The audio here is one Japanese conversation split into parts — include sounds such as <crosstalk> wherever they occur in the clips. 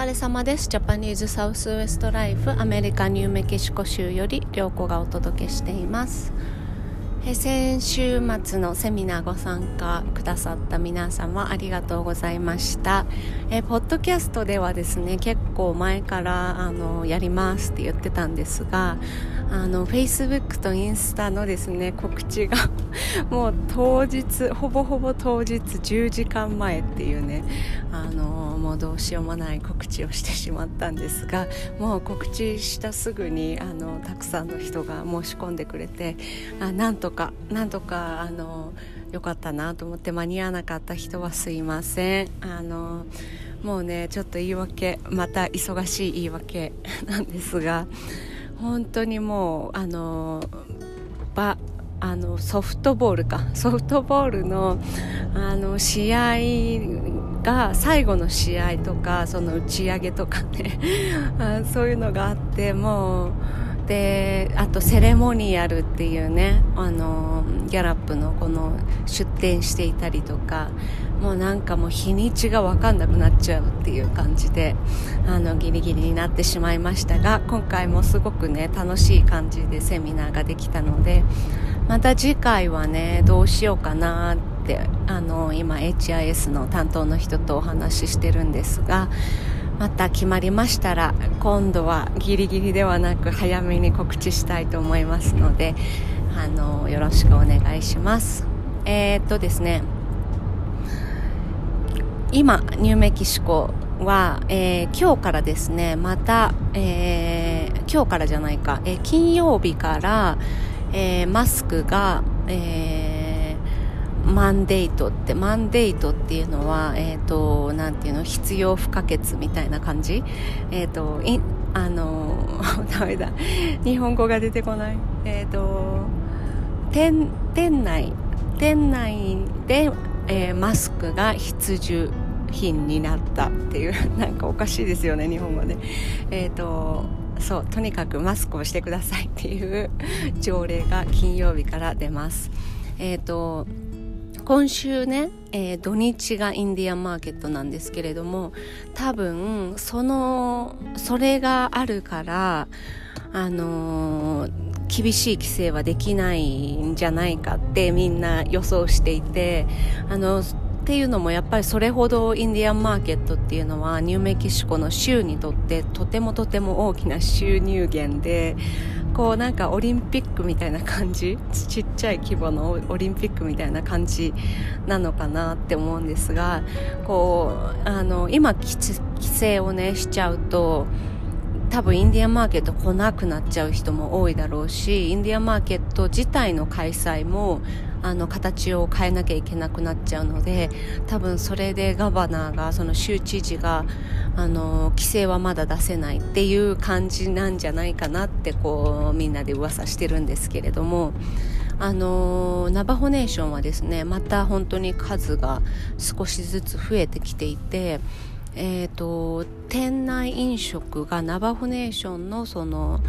疲れ様です。ジャパニーズサウスウエストライフアメリカニューメキシコ州より良子がお届けしています。先週末のセミナーご参加くださった皆様ありがとうございました。えポッドキャストではですね結構前からあのやりますって言ってたんですがあの Facebook とインスタのですね告知が <laughs> もう当日ほぼほぼ当日10時間前っていうねあのもうどうしようもない告知をしてしまったんですがもう告知したすぐにあのたくさんの人が申し込んでくれてあなんとかなんとかあのよかったなと思って間に合わなかった人はすいません。あのもうねちょっと言い訳また忙しい言い訳 <laughs> なんですが本当にもうあの場あのソフトボールか。ソフトボールのあの試合が最後の試合とかその打ち上げとかね。<laughs> そういうのがあってもうであとセレモニアルっていうねあのギャラップのこの出店していたりとかもうなんかもう日にちが分かんなくなっちゃうっていう感じであのギリギリになってしまいましたが今回もすごくね楽しい感じでセミナーができたのでまた次回はねどうしようかなってあの今 HIS の担当の人とお話ししてるんですがまた決まりましたら今度はギリギリではなく早めに告知したいと思いますのであのよろしくお願いします。えー、っとですね。今ニューメキシコは、えー、今日からですねまた、えー、今日からじゃないか、え、金曜日から、えマスクが、えマンデートってマンデートっていうのはえっ、ー、となんていうの必要不可欠みたいな感じ？えっ、ー、といあの <laughs> ダメだ。日本語が出てこない。えっ、ー、と店店内店内で、えマスクが必需品になったっていう <laughs> なんかおかしいですよね日本語で。えっ、とそうとにかくマスクをしてくださいっていう条例が金曜日から出ます。えっ、と今週ね、えー、土日がインディアンマーケットなんですけれども多分そのそれがあるからあのー、厳しい規制はできないんじゃないかってみんな予想していてあのっていうのもやっぱりそれほどインディアンマーケットっていうのはニューメキシコの州にとってとてもとても大きな収入源でこうなんかオリンピックみたいな感じちっちゃい規模のオリンピックみたいな感じなのかなって思うんですがこうあの今規制をねしちゃうと多分インディアンマーケット来なくなっちゃう人も多いだろうしインディアンマーケット自体の開催もあの形を変えなきゃいけなくなっちゃうので多分それでガバナーがその州知事があの規制はまだ出せないっていう感じなんじゃないかなってこうみんなで噂してるんですけれども。あのナバホネーションはですねまた本当に数が少しずつ増えてきていて、えーと店内飲食がナバホネーションのその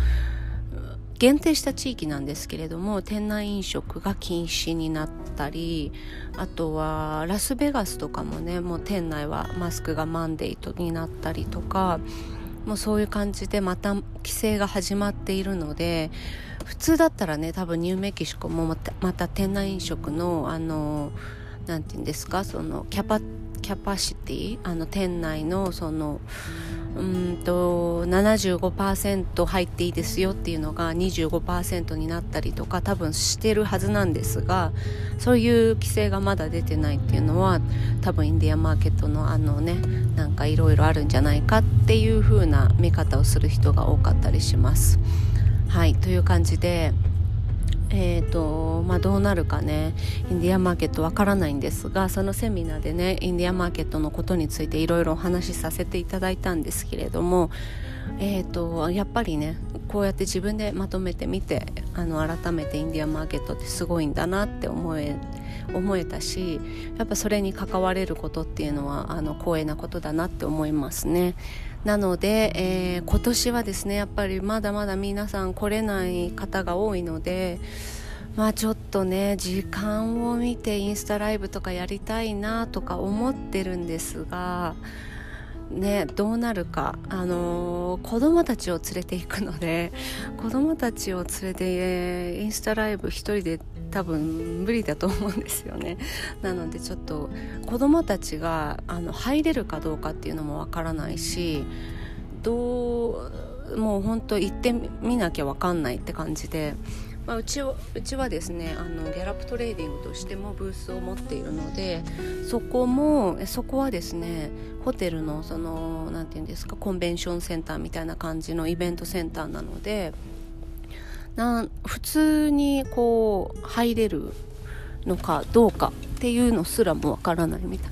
限定した地域なんですけれども店内飲食が禁止になったりあとはラスベガスとかもねもう店内はマスクがマンデートになったりとかもうそういう感じでまた規制が始まっているので普通だったらね多分ニューメキシコもまたまた店内飲食のあの何て言うんですかそのキャパキャパシティあの店内のそのうんうんと75%入っていいですよっていうのが25%になったりとか多分してるはずなんですがそういう規制がまだ出てないっていうのは多分インディアンマーケットのあのねなんかいろいろあるんじゃないかっていう風な見方をする人が多かったりします。はいという感じでえーとまあ、どうなるかねインディアンマーケットわからないんですがそのセミナーでねインディアンマーケットのことについていろいろお話しさせていただいたんですけれども、えーと、やっぱりねこうやって自分でまとめてみてあの改めてインディアンマーケットってすごいんだなって思え思えたしやっぱそれに関われることっていうのはあの光栄なことだなって思いますね。なので、えー、今年はですねやっぱりまだまだ皆さん来れない方が多いのでまあちょっとね時間を見てインスタライブとかやりたいなとか思ってるんですがねどうなるかあのー、子供たちを連れていくので子供たちを連れてインスタライブ1人で多分無理だと思うんですよね。<laughs> なのでちょっと子供たちがあの入れるかどうかっていうのもわからないしどうもう本当行ってみなきゃわかんないって感じでまあ、うちはうちはですねあのギャラップトレーディングとしてもブースを持っているのでそこもそこはですねホテルのその何て言うんですかコンベンションセンターみたいな感じのイベントセンターなのでな普通にこう入れるのかどうかっていうのすらもわからないみたい。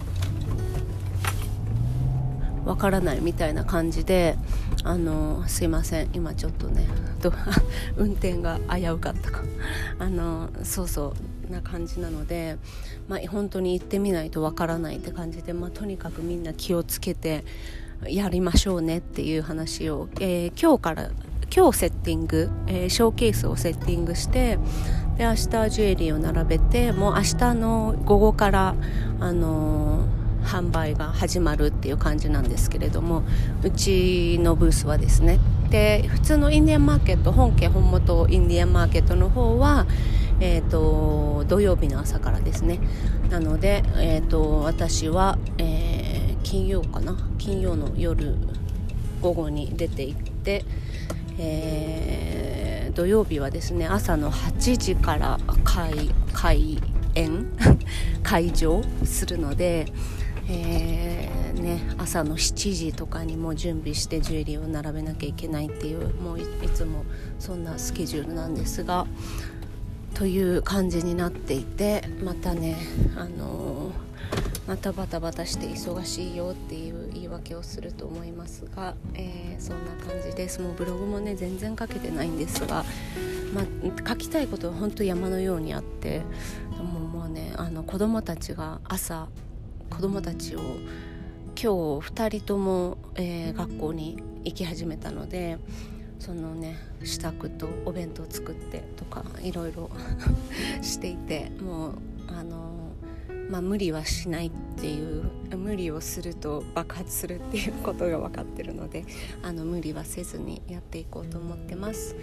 わからないみたいな感じであのすいません。今ちょっとね <laughs> 運転が危うかったか。あのそうそうな感じなので、まあ、本当に行ってみないとわからないって感じで、まあ、とにかくみんな気をつけてやりましょうねっていう話を、えー、今日から今日セッティング、えー、ショーケースをセッティングしてで明日ジュエリーを並べてもう明日の午後からあのー販売が始まるっていう感じなんですけれどもうちのブースはですね。で普通のインディアンマーケット本家本元インディアンマーケットの方は、えーと、土曜日の朝からですね。なので、えーと、私は、えー、金曜かな？金曜の夜午後に出て行って、えー、土曜日はですね朝の8時から開開演 <laughs> 会場するのでえー、ね、朝の7時とかにも準備してジュエリーを並べなきゃいけないっていうもういつもそんなスケジュールなんですがという感じになっていてまたね、あのー、またバタバタして忙しいよっていう言い訳をすると思いますが、えー、そんな感じです。もうブログもね全然書けてないんですが、まあ、書きたいことは本当山のようにあってもうもうねあの子供たちが朝子供たちを今日2人とも、えー、学校に行き始めたのでそのね支度とお弁当作ってとかいろいろ <laughs> していてもうあのまあ、無理はしないっていう無理をすると爆発するっていうことが分かってるのであの無理はせずにやっていこうと思ってます。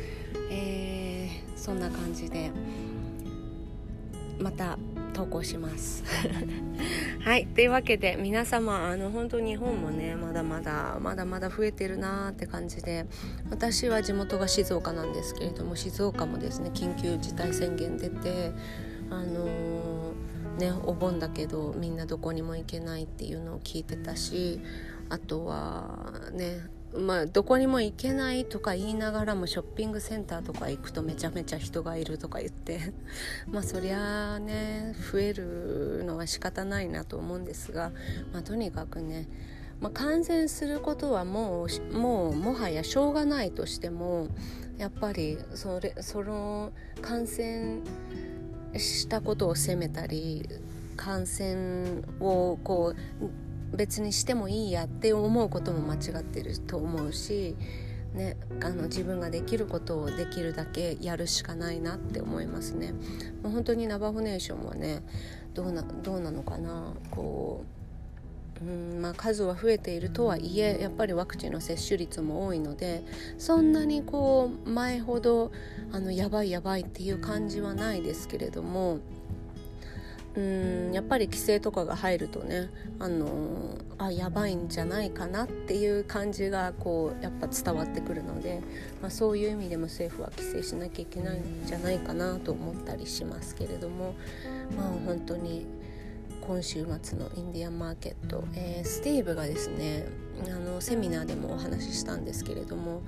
えー、そんな感じでまた投稿します <laughs> はいというわけで皆様あの本当日本もねまだまだまだまだ増えてるなーって感じで私は地元が静岡なんですけれども静岡もですね緊急事態宣言出てあのー、ねお盆だけどみんなどこにも行けないっていうのを聞いてたしあとはねまあ、どこにも行けないとか言いながらもショッピングセンターとか行くとめちゃめちゃ人がいるとか言って <laughs> まあそりゃね増えるのは仕方ないなと思うんですが、まあ、とにかくね、まあ、感染することはもうもうもはやしょうがないとしてもやっぱりそれその感染したことを責めたり感染をこう別にしてもいいやって思うことも間違ってると思うし、ね、あの自分ができることをできるだけやるしかないなって思いますね。もう本当にナバホネーションはねどうなどうなのかなこううんまあ、数は増えているとはいえやっぱりワクチンの接種率も多いのでそんなにこう前ほどあのやばいやばいっていう感じはないですけれどもうんやっぱり規制とかが入るとねあのあやばいんじゃないかなっていう感じがこうやっぱ伝わってくるので、まあ、そういう意味でも政府は規制しなきゃいけないんじゃないかなと思ったりしますけれどもまあ本当に今週末のインディアンマーケット、えー、スティーブがですねあのセミナーでもお話ししたんですけれども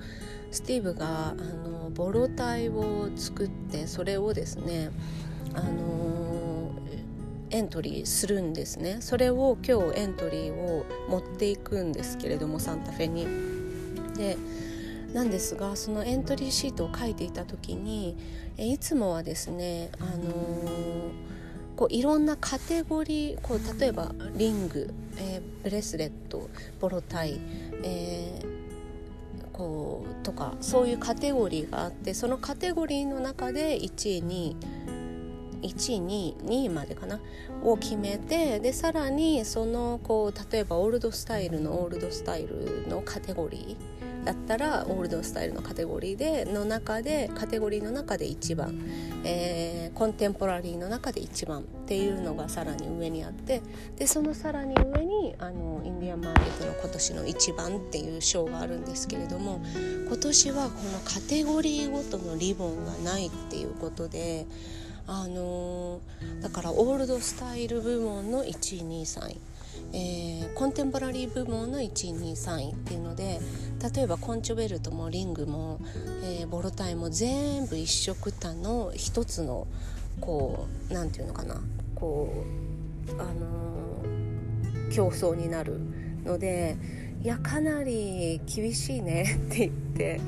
スティーブがあのボロ体を作ってそれをですねあのエントリーするんですねそれを今日エントリーを持っていくんですけれどもサンタフェに。でなんですがそのエントリーシートを書いていた時にいつもはですね、あの、こういろんなカテゴリーこう例えばリング、えー、ブレスレットボロタイ、えー、こうとかそういうカテゴリーがあってそのカテゴリーの中で1位に122までかな？を決めてでさらにそのこう例えばオールドスタイルのオールドスタイルのカテゴリーだったらオールドスタイルのカテゴリーでの中でカテゴリーの中で1番、えー、コンテンポラリーの中で1番っていうのがさらに上にあってでそのさらに上にあのインディアンマーケットの今年の1番っていう賞があるんですけれども今年はこのカテゴリーごとのリボンがないっていうことで。あのー、だからオールドスタイル部門の1位2位。3位、えー、コンテンポラリー部門の1位2位3位っていうので例えばコンチョベルトもリングも、えー、ボロタイも全部一緒くたの一つのこう何て言うのかな。こうあの競争になるのでいやかなり厳しいねって言って。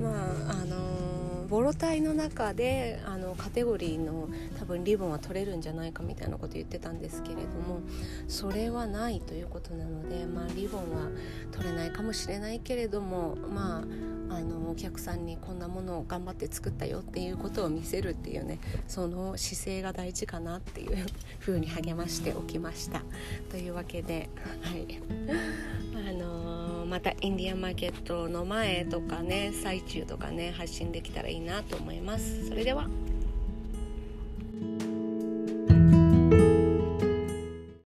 まああのボロ体の中であのカテゴリーの多分リボンは取れるんじゃないかみたいなこと言ってたんですけれどもそれはないということなので、まあ、リボンは取れないかもしれないけれどもまああのお客さんにこんなものを頑張って作ったよっていうことを見せるっていうねその姿勢が大事かなっていうふうに励ましておきました。というわけで、はいあのーまたインディアンマーケットの前とかね最中とかね発信できたらいいなと思います。それでは。